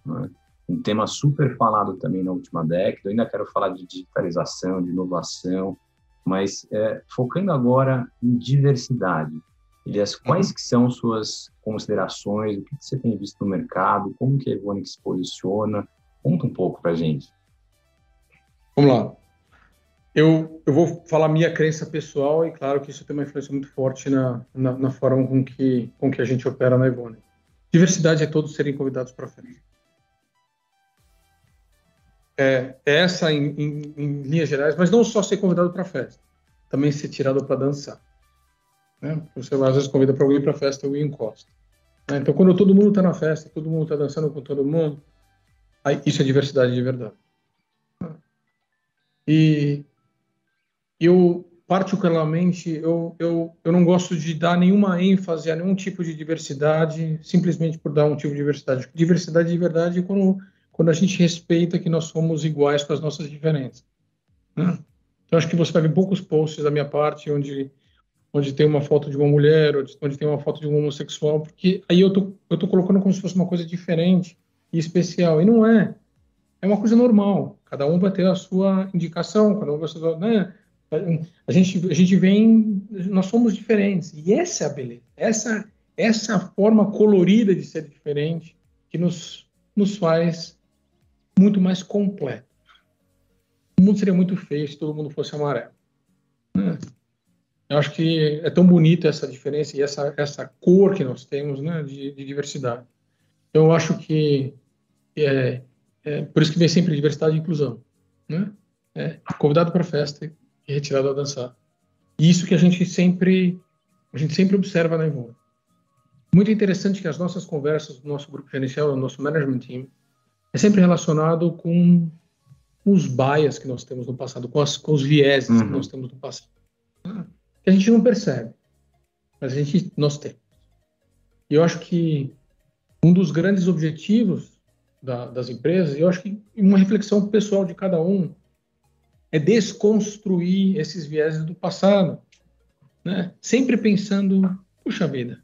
Né? Um tema super falado também na última década. Eu ainda quero falar de digitalização, de inovação, mas é, focando agora em diversidade. Elias, quais uhum. que são suas considerações? O que, que você tem visto no mercado? Como que a Evonik se posiciona? Conta um pouco para a gente. Vamos lá. Eu, eu vou falar minha crença pessoal e claro que isso tem uma influência muito forte na, na, na forma com que, com que a gente opera na Evonik. Diversidade é todos serem convidados para a festa é, essa em, em, em, linhas gerais, mas não só ser convidado para festa, também ser tirado para dançar. Né? Você às vezes convida para alguém para festa e encosta. Né? Então, quando todo mundo está na festa, todo mundo está dançando com todo mundo, aí, isso é diversidade de verdade. E eu, particularmente, eu, eu, eu não gosto de dar nenhuma ênfase a nenhum tipo de diversidade, simplesmente por dar um tipo de diversidade. Diversidade de verdade é quando quando a gente respeita que nós somos iguais com as nossas diferenças. Né? Então, acho que você vai ver poucos posts da minha parte onde onde tem uma foto de uma mulher, onde tem uma foto de um homossexual, porque aí eu tô, eu tô colocando como se fosse uma coisa diferente e especial. E não é. É uma coisa normal. Cada um vai ter a sua indicação, cada um vai ter, né? A gente, a gente vem, nós somos diferentes. E essa é a beleza. Essa, essa forma colorida de ser diferente que nos, nos faz muito mais completo. O mundo seria muito feio se todo mundo fosse amarelo. Né? Eu acho que é tão bonita essa diferença e essa, essa cor que nós temos né, de, de diversidade. Então, eu acho que é, é, por isso que vem sempre diversidade e inclusão. Né? É, convidado para a festa e retirado a dançar. E isso que a gente sempre a gente sempre observa na Ivone. Muito interessante que as nossas conversas do nosso grupo gerencial, do nosso management team, é sempre relacionado com os bias que nós temos no passado, com, as, com os vieses uhum. que nós temos no passado que a gente não percebe, mas a gente nós temos. E eu acho que um dos grandes objetivos da, das empresas, e eu acho que uma reflexão pessoal de cada um, é desconstruir esses vieses do passado, né? Sempre pensando, puxa vida,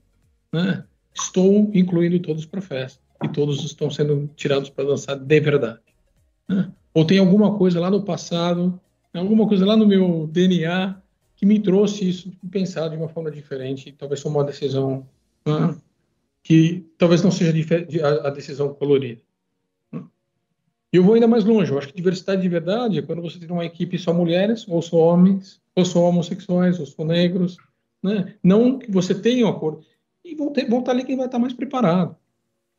né? Estou incluindo todos os profetas e todos estão sendo tirados para dançar de verdade. Né? Ou tem alguma coisa lá no passado, alguma coisa lá no meu DNA que me trouxe isso de pensar de uma forma diferente, talvez uma decisão né, que talvez não seja a decisão colorida. E eu vou ainda mais longe. Eu acho que diversidade de verdade é quando você tem uma equipe só mulheres, ou só homens, ou só homossexuais, ou só negros. Né? Não que você tenha um acordo. E vão, ter, vão estar ali quem vai estar mais preparado.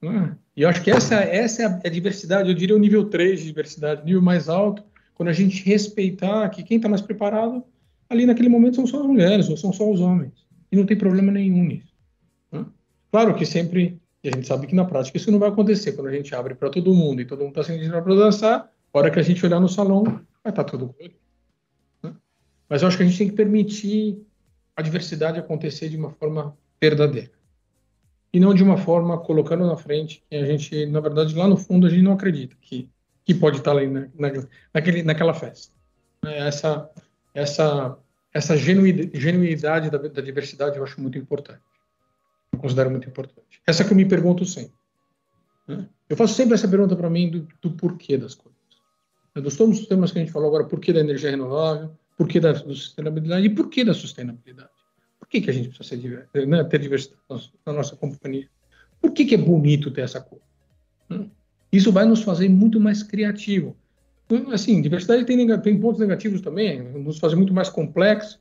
Né? E eu acho que essa, essa é a, é diversidade, eu diria o nível 3 de diversidade, nível mais alto, quando a gente respeitar que quem está mais preparado ali naquele momento são só as mulheres ou são só os homens. E não tem problema nenhum nisso. Né? Claro que sempre, e a gente sabe que na prática isso não vai acontecer quando a gente abre para todo mundo e todo mundo está sendo ensinado para dançar, a hora que a gente olhar no salão, vai estar tá tudo. Né? Mas eu acho que a gente tem que permitir a diversidade acontecer de uma forma verdadeira. E não de uma forma colocando na frente que a gente, na verdade, lá no fundo, a gente não acredita que, que pode estar ali na, na, naquele, naquela festa. Né? Essa, essa, essa genuidade da, da diversidade eu acho muito importante. Eu considero muito importante. Essa que eu me pergunto sempre. Né? Eu faço sempre essa pergunta para mim do, do, porquê das coisas. Dos todos os temas que a gente falou agora, porquê da energia renovável, porquê da sustentabilidade e porquê da sustentabilidade. Que, que a gente precisa ser, né, ter diversidade na nossa companhia? Por que, que é bonito ter essa cor? Né? Isso vai nos fazer muito mais criativo assim, diversidade tem, tem pontos negativos também, nos faz muito mais complexo,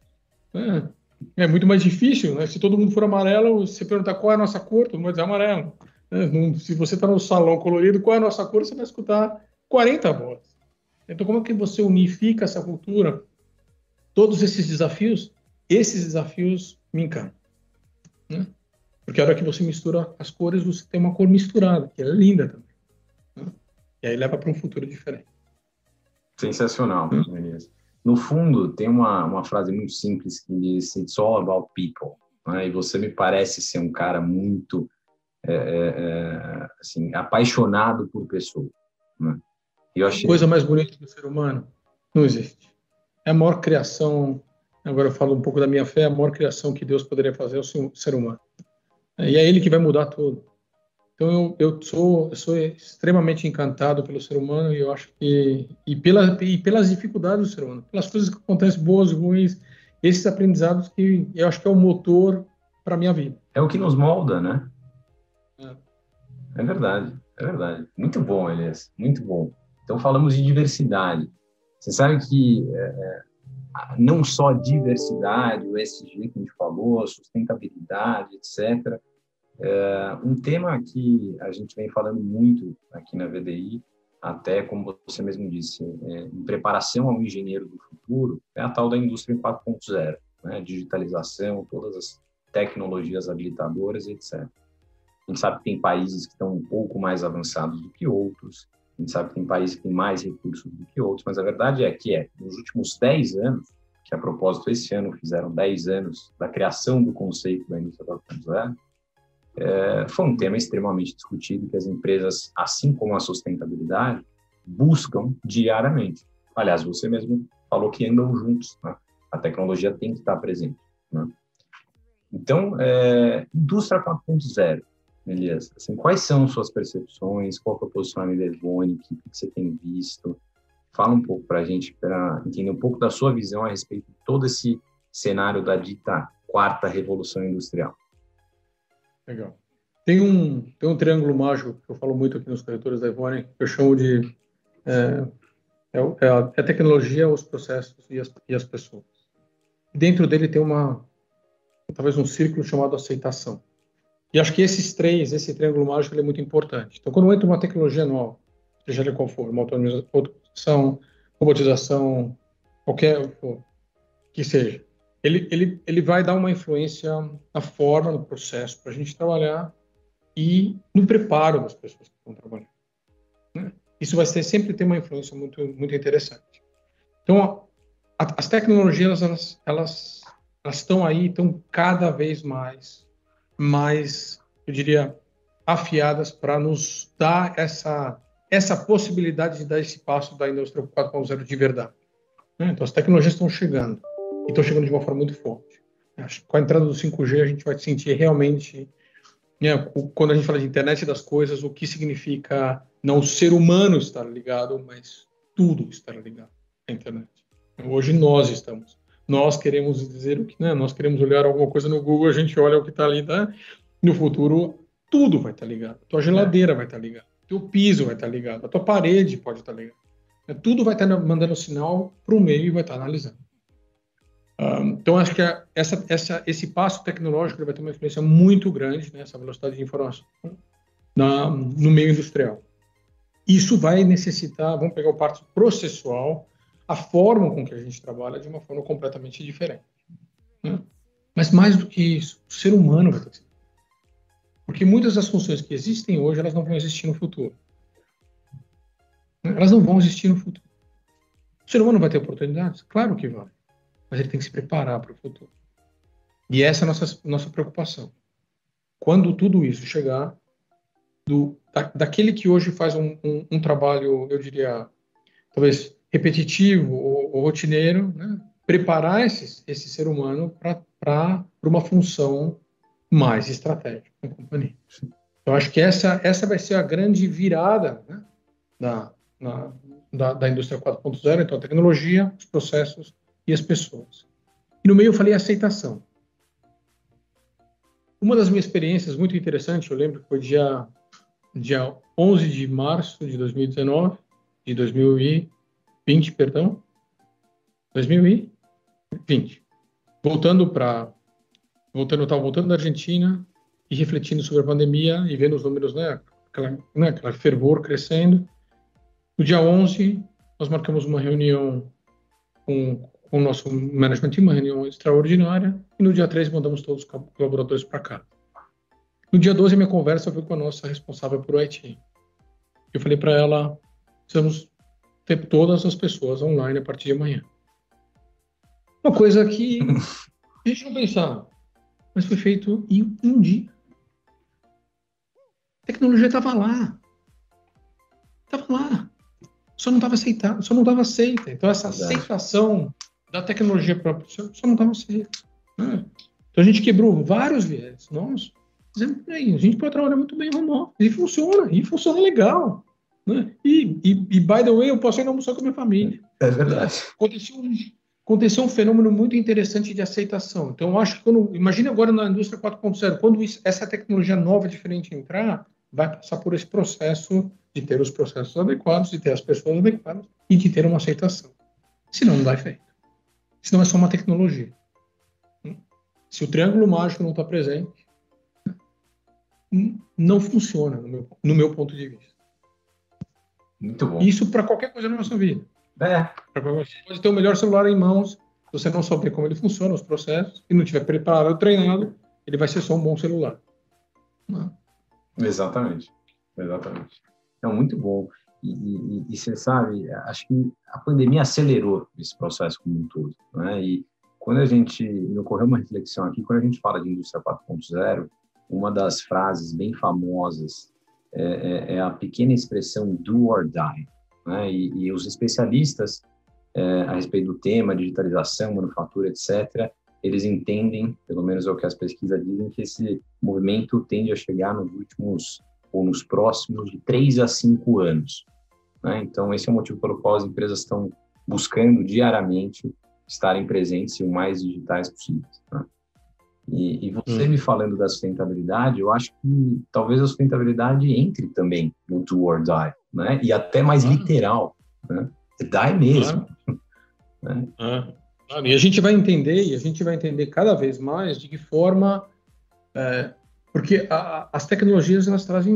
né? é muito mais difícil, né? Se todo mundo for amarelo, você perguntar qual é a nossa cor, todo mundo vai dizer amarelo. Né? Se você está no salão colorido, qual é a nossa cor, você vai escutar 40 vozes. Então, como é que você unifica essa cultura? Todos esses desafios, esses desafios me encantam. Né? Porque a hora que você mistura as cores, você tem uma cor misturada, que é linda também. Né? E aí leva para um futuro diferente. Sensacional, hum. Elias. No fundo, tem uma, uma frase muito simples que diz It's all about people. Né? E você me parece ser um cara muito é, é, é assim, apaixonado por pessoas. Né? Achei... Coisa mais bonita do ser humano não existe. É a maior criação, agora eu falo um pouco da minha fé, a maior criação que Deus poderia fazer é o ser humano. E é ele que vai mudar tudo. Então eu, eu sou eu sou extremamente encantado pelo ser humano e eu acho que e, pela, e pelas dificuldades do ser humano, pelas coisas que acontecem boas ruins, esses aprendizados que eu acho que é o motor para minha vida. É o que nos molda, né? É. é verdade, é verdade. Muito bom, Elias, muito bom. Então falamos de diversidade. Você sabe que é, é não só diversidade, o SG que a gente falou, sustentabilidade, etc é, um tema que a gente vem falando muito aqui na VDI, até como você mesmo disse, é, em preparação ao engenheiro do futuro, é a tal da indústria 4.0, né? digitalização, todas as tecnologias habilitadoras, etc. A gente sabe que tem países que estão um pouco mais avançados do que outros, a gente sabe que tem países que têm mais recursos do que outros, mas a verdade é que é, nos últimos 10 anos, que a propósito esse ano fizeram 10 anos da criação do conceito da indústria 4.0, é, foi um tema extremamente discutido que as empresas, assim como a sustentabilidade, buscam diariamente. Aliás, você mesmo falou que andam juntos, né? A tecnologia tem que estar presente, né? Então, é, indústria 4.0, Elias, assim, quais são suas percepções, qual é o posicionamento da Evone, o que, você tem visto? Fala um pouco para a gente, para entender um pouco da sua visão a respeito de todo esse cenário da dita quarta revolução industrial. Legal. Tem um, tem um triângulo mágico que eu falo muito aqui nos corretores da Ivone, que eu chamo de é, é, é, a, é a, tecnologia, os processos e as, e as pessoas. Dentro dele tem uma, talvez um círculo chamado aceitação. E acho que esses três, esse triângulo mágico, é muito importante. Então, quando entra uma tecnologia nova, seja ela qual for, uma automatização, robotização, qualquer que seja, ele, ele, ele vai dar uma influência na forma, no processo para a gente trabalhar e no preparo das pessoas que estão trabalhando. Né? Isso vai ser, sempre ter uma influência muito, muito interessante. Então, a, as tecnologias, elas, elas, elas estão aí, estão cada vez mais, mais, eu diria, afiadas para nos dar essa, essa possibilidade de dar esse passo da indústria 4.0 de verdade. Né? Então, as tecnologias estão chegando e estão chegando de uma forma muito forte. Com a entrada do 5G a gente vai sentir realmente, né, quando a gente fala de internet das coisas, o que significa não o ser humano estar ligado, mas tudo estar ligado à internet. Hoje nós estamos. Nós queremos dizer o que, né? Nós queremos olhar alguma coisa no Google, a gente olha o que está ali, tá? No futuro, tudo vai estar tá ligado. A tua geladeira vai estar tá ligada, teu piso vai estar tá ligado, a tua parede pode estar tá ligada. Tudo vai estar tá mandando sinal para o meio e vai estar tá analisando então, acho que essa, essa, esse passo tecnológico vai ter uma influência muito grande nessa né, velocidade de informação na, no meio industrial. Isso vai necessitar, vamos pegar o parte processual, a forma com que a gente trabalha de uma forma completamente diferente. Né? Mas mais do que isso, o ser humano vai ser. Porque muitas das funções que existem hoje, elas não vão existir no futuro. Elas não vão existir no futuro. O ser humano vai ter oportunidades? Claro que vai mas ele tem que se preparar para o futuro. E essa é a nossa, nossa preocupação. Quando tudo isso chegar, do, da, daquele que hoje faz um, um, um, trabalho, eu diria, talvez repetitivo ou, ou rotineiro, né? preparar esse, esse ser humano para uma função mais estratégica na companhia. Eu acho que essa, essa vai ser a grande virada né? da, na, da, da indústria 4.0, então a tecnologia, os processos e as pessoas. E no meio eu falei aceitação. Uma das minhas experiências muito interessantes, eu lembro que foi dia, dia 11 de março de 2019, de 2020, perdão, 2020. Voltando para voltando, estava voltando da Argentina e refletindo sobre a pandemia e vendo os números, né, aquela, né, aquela fervor crescendo. No dia 11, nós marcamos uma reunião com com o nosso management uma reunião extraordinária, e no dia 3 mandamos todos os colaboradores para cá. No dia 12, minha conversa foi com a nossa responsável por IT. Eu falei para ela, precisamos todas as pessoas online a partir de amanhã. Uma coisa que a gente não pensava, mas foi feito em um dia. A tecnologia estava lá. Estava lá. Só não estava aceitada, só não estava aceita. Então essa aceitação da tecnologia própria, só não estava certo. Né? Então a gente quebrou vários viés. Nós dizemos, a gente pode trabalhar muito bem home office, e funciona, e funciona legal. Né? E, e, e, by the way, eu posso ir almoçar com a minha família. É verdade. Aconteceu um, aconteceu um fenômeno muito interessante de aceitação. Então, eu acho que quando. Imagine agora na indústria 4.0, quando isso, essa tecnologia nova, diferente entrar, vai passar por esse processo de ter os processos adequados, de ter as pessoas adequadas e de ter uma aceitação. Senão, não dá efeito. Senão é só uma tecnologia. Se o triângulo mágico não está presente, não funciona, no meu, no meu, ponto de vista. Muito bom. Isso para qualquer coisa na nossa vida. É. Você pode ter o melhor celular em mãos, se você não souber como ele funciona, os processos, e não tiver preparado, treinado, ele vai ser só um bom celular. Não. Exatamente. Exatamente. É muito bom. E, e, e, você sabe, acho que a pandemia acelerou esse processo como um todo. Né? E quando a gente, me ocorreu uma reflexão aqui, quando a gente fala de indústria 4.0, uma das frases bem famosas é, é, é, a pequena expressão do or die. Né? E, e os especialistas é, a respeito do tema, digitalização, manufatura, etc., eles entendem, pelo menos é o que as pesquisas dizem, que esse movimento tende a chegar nos últimos ou nos próximos de três a cinco anos. Né? Então, esse é o motivo pelo qual as empresas estão buscando diariamente estarem presentes e o mais digitais possíveis. Né? E, e, você hum. me falando da sustentabilidade, eu acho que talvez a sustentabilidade entre também no do or die, né? E até mais ah. literal, né? Die mesmo. Ah. né? Ah. E a gente vai entender, e a gente vai entender cada vez mais de que forma, é, porque a, as tecnologias elas trazem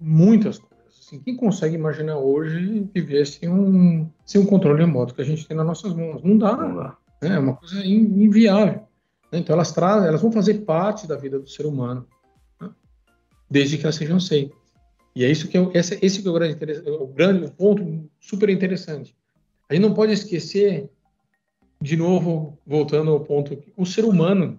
muitas coisas. Assim, quem consegue imaginar hoje viver sem um, sem um controle remoto que a gente tem nas nossas mãos? Não dá. Não dá. É uma coisa inviável. Então elas trazem, elas vão fazer parte da vida do ser humano, né? desde que elas sejam aceitas. E é isso que é, esse, esse que é o grande, o grande ponto super interessante. A gente não pode esquecer de novo, voltando ao ponto, o ser humano.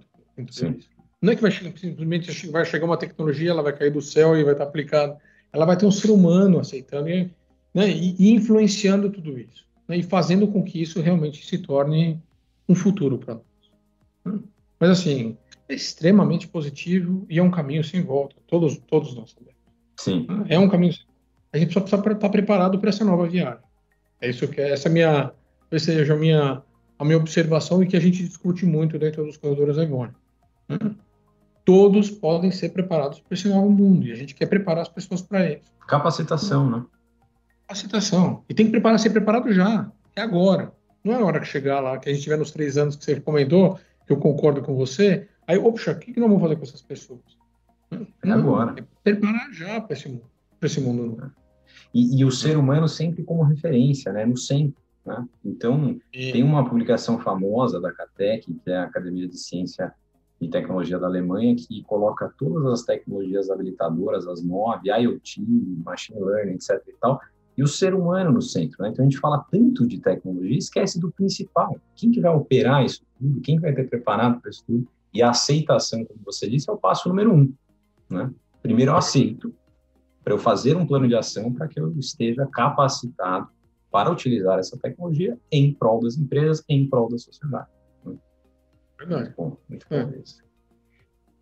Não é que vai simplesmente vai chegar uma tecnologia, ela vai cair do céu e vai estar aplicada. Ela vai ter um ser humano aceitando e, né, e influenciando tudo isso. Né, e fazendo com que isso realmente se torne um futuro para nós. Mas, assim, é extremamente positivo e é um caminho sem volta. Todos, todos nós sabemos. Sim. É um caminho. A gente só precisa estar preparado para essa nova viagem. É isso que é, essa é minha, seja a minha a minha observação e que a gente discute muito dentro dos corredores Ivone. Né? Todos podem ser preparados para esse novo mundo e a gente quer preparar as pessoas para ele. Capacitação, né? Capacitação. E tem que preparar, ser preparado já, é agora. Não é a hora que chegar lá, que a gente tiver nos três anos que você comentou, que eu concordo com você. Aí, oxa, o que, que nós vamos fazer com essas pessoas? É agora. É preparar já para esse mundo. esse mundo novo. E, e, o ser humano sempre como referência, né? No centro. Né? Então, e... tem uma publicação famosa da CATEC, que é a Academia de Ciência e Tecnologia da Alemanha, que coloca todas as tecnologias habilitadoras, as nove, IoT, Machine Learning, etc. e tal, e o ser humano no centro. Né? Então, a gente fala tanto de tecnologia, esquece do principal. Quem que vai operar isso tudo? Quem vai ter preparado para isso tudo? E a aceitação, como você disse, é o passo número um. Né? Primeiro, eu aceito para eu fazer um plano de ação para que eu esteja capacitado para utilizar essa tecnologia em prol das empresas, em prol da sociedade. Verdade. Muito bom, muito bom é. isso.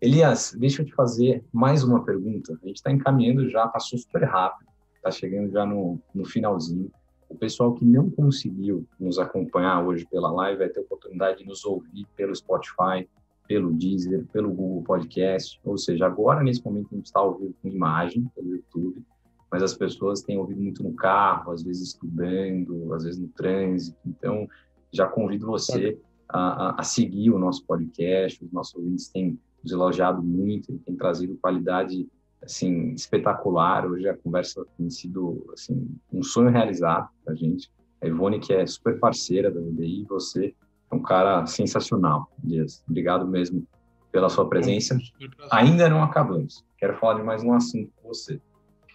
Elias, deixa eu te fazer mais uma pergunta. A gente está encaminhando já, passou super rápido, está chegando já no, no finalzinho. O pessoal que não conseguiu nos acompanhar hoje pela live vai ter a oportunidade de nos ouvir pelo Spotify, pelo Deezer, pelo Google Podcast. Ou seja, agora, nesse momento, a gente está ouvindo com imagem pelo YouTube mas as pessoas têm ouvido muito no carro, às vezes estudando, às vezes no trânsito. Então, já convido você a, a, a seguir o nosso podcast. Os nossos ouvintes têm nos elogiado muito, têm trazido qualidade assim espetacular. Hoje a conversa tem sido assim um sonho realizado para a gente. A Ivone, que é super parceira da VDI, você é um cara sensacional, Dias. Obrigado mesmo pela sua presença. Ainda não acabamos. Quero falar de mais um assunto com você.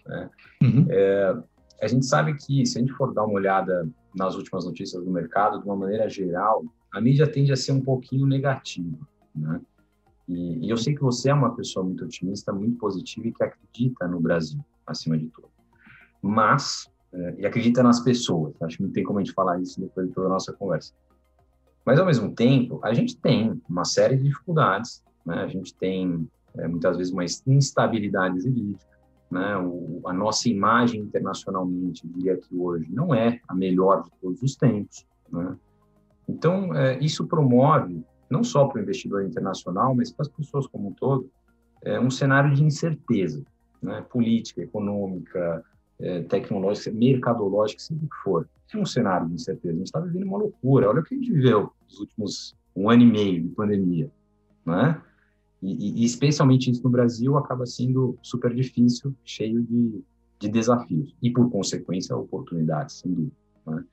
Né? Uhum. É, a gente sabe que, se a gente for dar uma olhada nas últimas notícias do mercado, de uma maneira geral, a mídia tende a ser um pouquinho negativa. Né? E, e eu sei que você é uma pessoa muito otimista, muito positiva e que acredita no Brasil, acima de tudo. Mas, é, e acredita nas pessoas, acho que não tem como a gente falar isso depois de toda a nossa conversa. Mas, ao mesmo tempo, a gente tem uma série de dificuldades, né? a gente tem, é, muitas vezes, uma instabilidade jurídica, né? O, a nossa imagem internacionalmente, diria que hoje, não é a melhor de todos os tempos. Né? Então, é, isso promove, não só para o investidor internacional, mas para as pessoas como um todo, é, um cenário de incerteza né? política, econômica, é, tecnológica, mercadológica, seja o que for. É um cenário de incerteza. A gente está vivendo uma loucura. Olha o que a gente viveu nos últimos um ano e meio de pandemia. Né? E, e, especialmente isso no Brasil acaba sendo super difícil, cheio de, de desafios e, por consequência, oportunidades, sem dúvida. Né?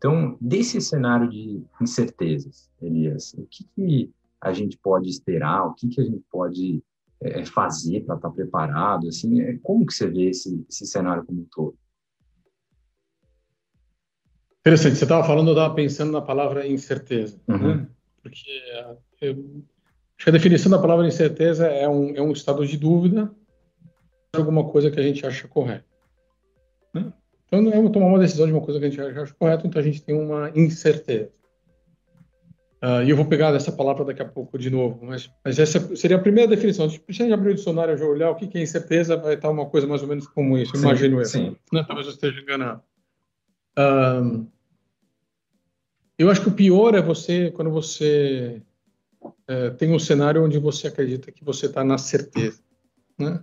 Então, desse cenário de incertezas, Elias, o que, que a gente pode esperar, o que, que a gente pode é, fazer para estar tá preparado? Assim, é, como que você vê esse, esse cenário como um todo? Interessante, você estava falando, eu estava pensando na palavra incerteza, né? uhum. né? porque eu, Acho que a definição da palavra incerteza é um, é um estado de dúvida de alguma coisa que a gente acha correta. Né? Então, não é tomar uma decisão de uma coisa que a gente acha correta, então a gente tem uma incerteza. Uh, e eu vou pegar essa palavra daqui a pouco de novo, mas, mas essa seria a primeira definição. Se a gente abrir o dicionário e olhar o que é incerteza, vai estar uma coisa mais ou menos como isso, sim, imagino eu. Sim. Né? Talvez eu esteja enganado. Uh, eu acho que o pior é você, quando você uh, tem um cenário onde você acredita que você está na certeza. Né?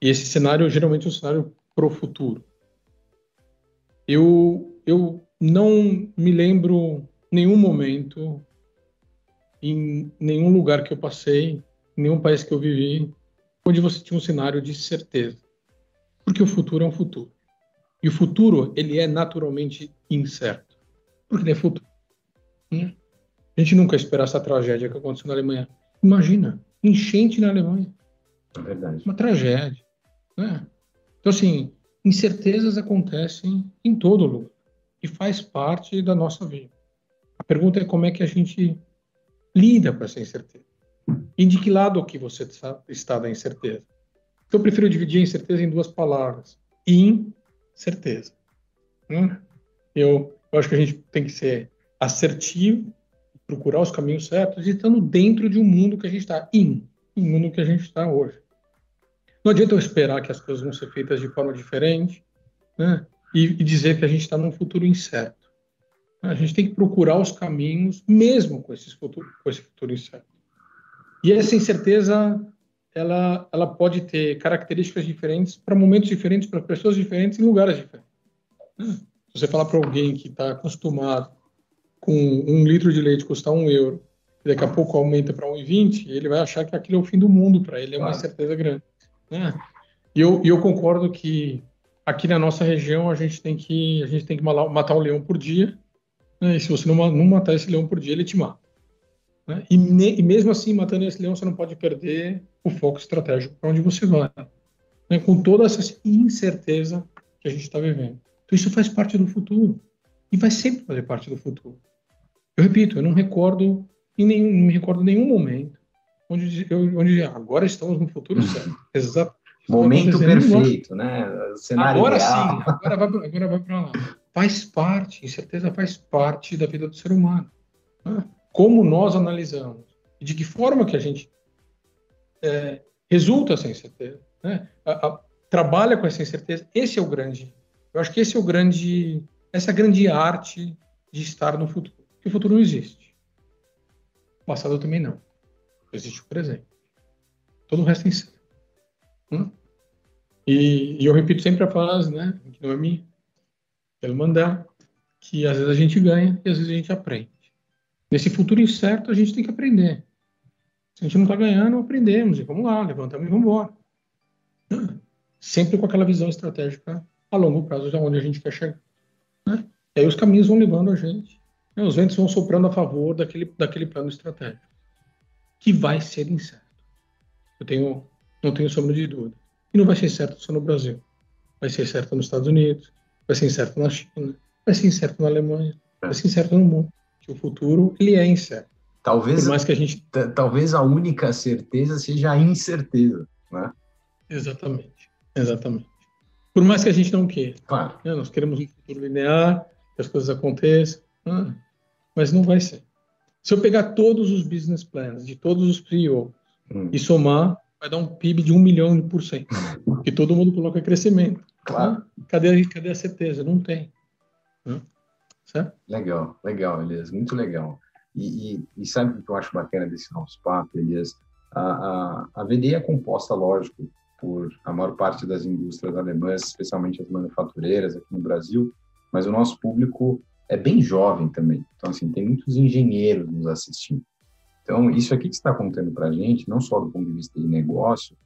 E esse cenário geralmente é um cenário para o futuro. Eu, eu não me lembro nenhum momento, em nenhum lugar que eu passei, em nenhum país que eu vivi, onde você tinha um cenário de certeza. Porque o futuro é um futuro. E o futuro, ele é naturalmente incerto. Porque ele é futuro. Né? A gente nunca esperar essa tragédia que aconteceu na Alemanha. Imagina, enchente na Alemanha. É verdade. Uma tragédia. Né? Então, assim, incertezas acontecem em todo lugar. E faz parte da nossa vida. A pergunta é como é que a gente lida com essa incerteza. E de que lado que você está da incerteza. Então, eu prefiro dividir a incerteza em duas palavras. Incerteza. Hum? Eu, eu acho que a gente tem que ser assertivo, procurar os caminhos certos estando dentro de um mundo que a gente está. In, um mundo que a gente está hoje. Não adianta eu esperar que as coisas vão ser feitas de forma diferente né? e, e dizer que a gente está num futuro incerto. A gente tem que procurar os caminhos, mesmo com, esses futuro, com esse futuro incerto. E essa incerteza, ela, ela pode ter características diferentes para momentos diferentes, para pessoas diferentes, em lugares diferentes. Se você falar para alguém que está acostumado com um litro de leite custar um euro, e daqui a pouco aumenta para 1,20, ele vai achar que aquilo é o fim do mundo para ele, é uma incerteza grande. Né? E eu, eu concordo que aqui na nossa região a gente tem que a gente tem que matar um leão por dia né? E se você não, não, matar esse leão por dia, ele te mata. Né? E, ne, e, mesmo assim, matando esse leão, você não pode perder o foco estratégico para onde você vai. Né? Com toda essa incerteza que a gente está vivendo. Então, isso faz parte do futuro. E vai sempre fazer parte do futuro. Eu repito, eu não recordo em nenhum, não me recordo nenhum momento onde, onde agora estamos no futuro certo. Exato. Momento perfeito, né? Cenário agora ideal. sim, agora vai, agora vai para lá faz parte, incerteza faz parte da vida do ser humano. Né? Como nós analisamos e de que forma que a gente é, resulta essa incerteza, né? a, a, trabalha com essa incerteza, esse é o grande, eu acho que esse é o grande, essa é a grande arte de estar no futuro. Porque o futuro não existe. O passado também não. Existe o presente. Todo o resto é incerto. Hum? E, e, eu repito sempre a frase, né, que não é minha, pelo mandar, que às vezes a gente ganha e às vezes a gente aprende. Nesse futuro incerto, a gente tem que aprender. Se a gente não está ganhando, aprendemos. E vamos lá, levantamos e vamos embora. Sempre com aquela visão estratégica a longo prazo, de onde a gente quer chegar. Né? E aí os caminhos vão levando a gente. Né? Os ventos vão soprando a favor daquele, daquele plano estratégico. Que vai ser incerto. Eu tenho, não tenho sombra de dúvida. E não vai ser certo só no Brasil. Vai ser certo nos Estados Unidos, vai ser incerto na China, vai ser incerto na Alemanha, é. vai ser incerto no mundo. Que o futuro ele é incerto. Talvez, Por mais que a gente talvez a única certeza seja a incerteza, né? Exatamente, exatamente. Por mais que a gente não queira. Claro. Né? Nós queremos um futuro linear, que as coisas aconteçam, né? mas não vai ser. Se eu pegar todos os business plans de todos os CEOs hum. e somar, vai dar um PIB de um milhão por cento. Que todo mundo coloca crescimento. Claro. Cadê, cadê a certeza? Não tem. Certo? Legal, legal, Elias, muito legal. E, e, e, sabe o que eu acho bacana desse nosso papo, Elias? A, a, a VDI é composta, lógico, por a maior parte das indústrias alemãs, especialmente as manufatureiras aqui no Brasil, mas o nosso público é bem jovem também. Então, assim, tem muitos engenheiros nos assistindo. Então, isso aqui que está contando para a gente, não só do ponto de vista de negócio,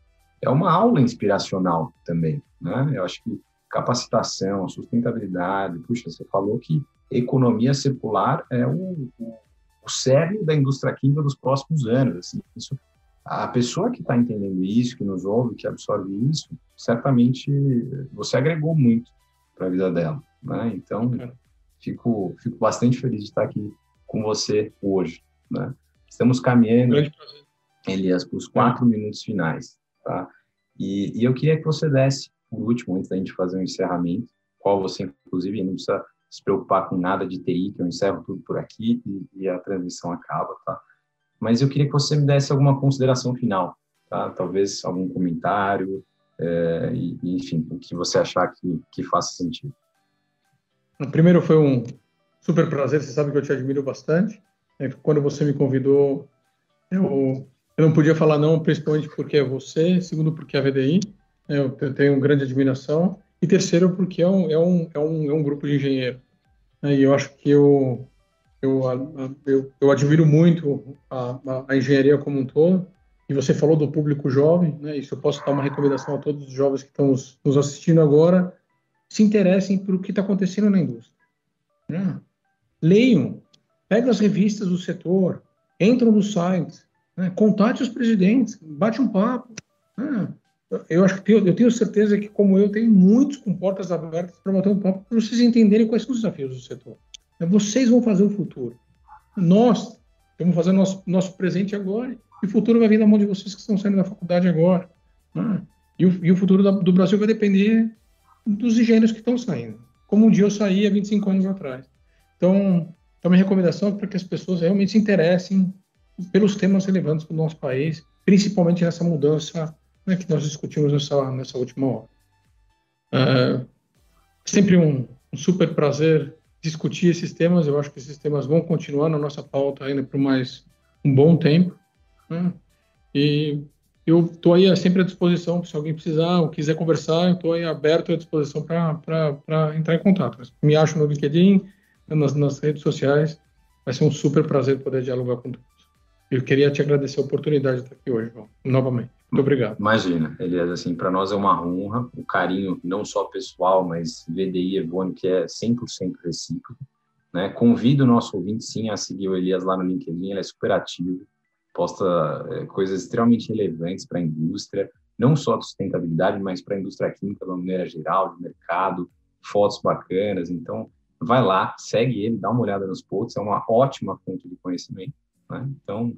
é uma aula inspiracional também, né? Eu acho que capacitação, sustentabilidade, puxa, você falou que economia circular é o, o, o cerne da indústria química dos próximos anos, assim, isso, a pessoa que está entendendo isso, que nos ouve, que absorve isso, certamente você agregou muito para a vida dela, né? Então, fico, fico bastante feliz de estar aqui com você hoje, né? Estamos caminhando, Elias, para os quatro é. minutos finais. Tá? E, e eu queria que você desse, por último, antes da gente fazer um encerramento, qual você, inclusive, não precisa se preocupar com nada de TI, que eu encerro tudo por aqui e, e a transmissão acaba, tá? Mas eu queria que você me desse alguma consideração final, tá? Talvez algum comentário, é, e, enfim, o que você achar que, que faça sentido. Primeiro, foi um super prazer, você sabe que eu te admiro bastante. É, quando você me convidou, eu, eu não podia falar não, principalmente porque é você, segundo, porque é a VDI, né, eu tenho grande admiração, e terceiro, porque é um, é um, é um, é um grupo de engenheiro. Né, e eu acho que eu, eu, eu, eu admiro muito a, a, engenharia como um todo, e você falou do público jovem, né, isso eu posso dar uma recomendação a todos os jovens que estão nos assistindo agora, se interessem por o que está acontecendo na indústria. Né? Leiam, pegam as revistas do setor, entram no site, né? contate os presidentes, bate um papo. Né? Eu acho que eu tenho certeza que, como eu, tem muitos com portas abertas para bater um papo para vocês entenderem quais são os desafios do setor. Vocês vão fazer o futuro. Nós vamos fazer nosso, nosso presente agora e o futuro vai vir da mão de vocês que estão saindo da faculdade agora. Né? E, o, e o futuro da, do Brasil vai depender dos engenheiros que estão saindo, como um dia eu saí há 25 anos atrás. Então, a minha recomendação é para que as pessoas realmente se interessem pelos temas relevantes para o nosso país, principalmente nessa mudança né, que nós discutimos nessa, nessa última hora. É sempre um, um, super prazer discutir esses temas. Eu acho que esses temas vão continuar na nossa pauta ainda por mais um bom tempo. Né? E eu estou aí sempre à disposição, se alguém precisar ou quiser conversar, estou aí aberto à disposição para entrar em contato. Me acho no LinkedIn, nas, nas, redes sociais. Vai ser um super prazer poder dialogar com todos. Eu queria te agradecer a oportunidade de estar aqui hoje, João, novamente. Muito obrigado. Imagina, Elias, assim, para nós é uma honra, o carinho não só pessoal, mas VDI Evone, que é 100% recíproco. Né? Convido o nosso ouvinte, sim, a seguir o Elias lá no LinkedIn, ele é super ativo posta é, coisas extremamente relevantes para a indústria, não só de sustentabilidade, mas para a indústria química de uma maneira geral, de mercado, fotos bacanas. Então, vai lá, segue ele, dá uma olhada nos posts, é uma ótima fonte de conhecimento. Né? Então,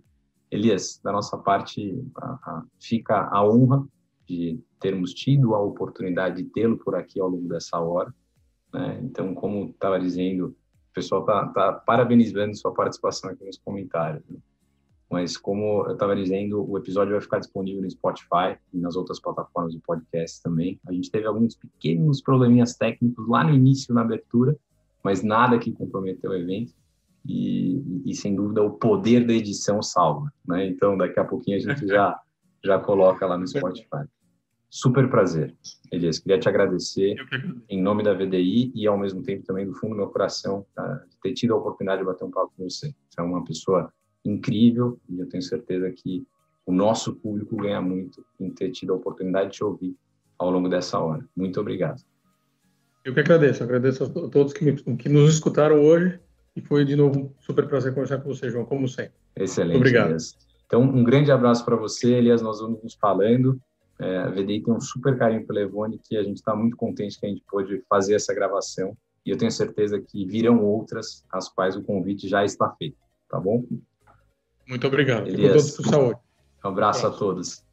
Elias, da nossa parte, a, a, fica a honra de termos tido a oportunidade de tê-lo por aqui ao longo dessa hora. Né? Então, como estava dizendo, o pessoal está tá parabenizando sua participação aqui nos comentários. Né? Mas como eu estava dizendo, o episódio vai ficar disponível no Spotify e nas outras plataformas de podcast também. A gente teve alguns pequenos probleminhas técnicos lá no início, na abertura, mas nada que comprometeu o evento. E, e, sem dúvida o poder da edição salva, né? Então daqui a pouquinho a gente já já coloca lá no Spotify. Super prazer, Elias. Queria te agradecer em nome da VDI e ao mesmo tempo também do fundo do meu coração tá? de ter tido a oportunidade de bater um papo com você. Você é uma pessoa incrível e eu tenho certeza que o nosso público ganha muito em ter tido a oportunidade de te ouvir ao longo dessa hora. Muito obrigado. Eu que agradeço, agradeço a todos que, me, que nos escutaram hoje e foi de novo um super prazer conversar com você, João, como sempre. Excelente. Obrigado. Elias. Então, um grande abraço para você, Elias. Nós vamos nos falando. É, a VDI tem um super carinho pelo Evone, que a gente está muito contente que a gente pôde fazer essa gravação. E eu tenho certeza que virão outras, as quais o convite já está feito. Tá bom? Muito obrigado. Elias, Fico todos por saúde. Um abraço a todos.